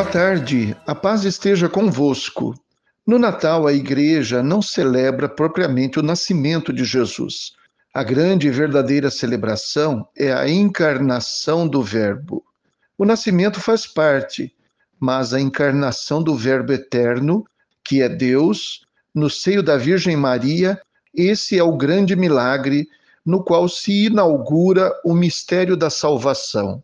Boa tarde, a paz esteja convosco. No Natal, a Igreja não celebra propriamente o nascimento de Jesus. A grande e verdadeira celebração é a encarnação do Verbo. O nascimento faz parte, mas a encarnação do Verbo eterno, que é Deus, no seio da Virgem Maria, esse é o grande milagre no qual se inaugura o mistério da salvação.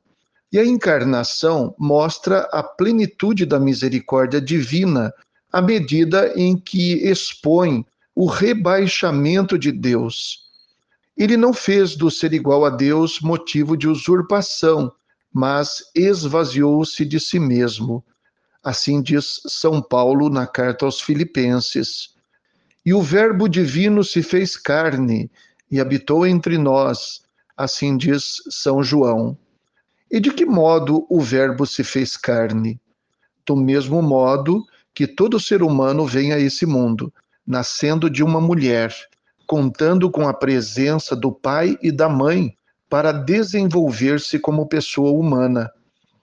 E a encarnação mostra a plenitude da misericórdia divina à medida em que expõe o rebaixamento de Deus. Ele não fez do ser igual a Deus motivo de usurpação, mas esvaziou-se de si mesmo. Assim diz São Paulo na carta aos Filipenses. E o Verbo divino se fez carne e habitou entre nós, assim diz São João. E de que modo o Verbo se fez carne? Do mesmo modo que todo ser humano vem a esse mundo, nascendo de uma mulher, contando com a presença do pai e da mãe para desenvolver-se como pessoa humana.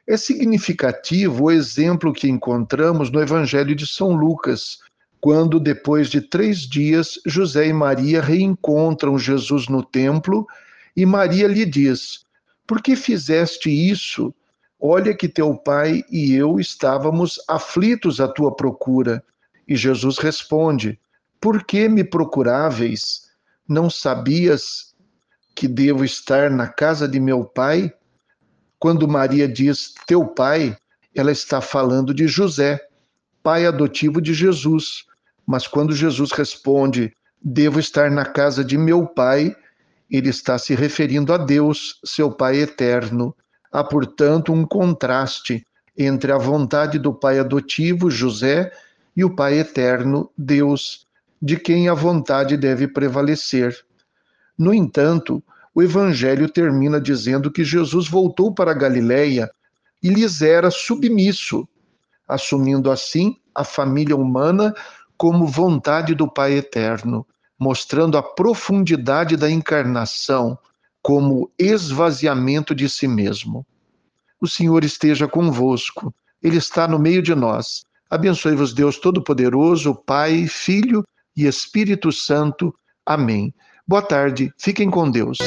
É significativo o exemplo que encontramos no Evangelho de São Lucas, quando, depois de três dias, José e Maria reencontram Jesus no templo e Maria lhe diz: por que fizeste isso? Olha que teu pai e eu estávamos aflitos à tua procura. E Jesus responde: Por que me procuráveis? Não sabias que devo estar na casa de meu pai? Quando Maria diz teu pai, ela está falando de José, pai adotivo de Jesus. Mas quando Jesus responde, devo estar na casa de meu pai, ele está se referindo a Deus, seu Pai eterno. Há, portanto, um contraste entre a vontade do pai adotivo, José, e o Pai eterno, Deus, de quem a vontade deve prevalecer. No entanto, o Evangelho termina dizendo que Jesus voltou para Galiléia e lhes era submisso, assumindo assim a família humana como vontade do Pai eterno mostrando a profundidade da encarnação como esvaziamento de si mesmo. O Senhor esteja convosco, Ele está no meio de nós. Abençoe-vos, Deus Todo-Poderoso, Pai, Filho e Espírito Santo. Amém. Boa tarde, fiquem com Deus.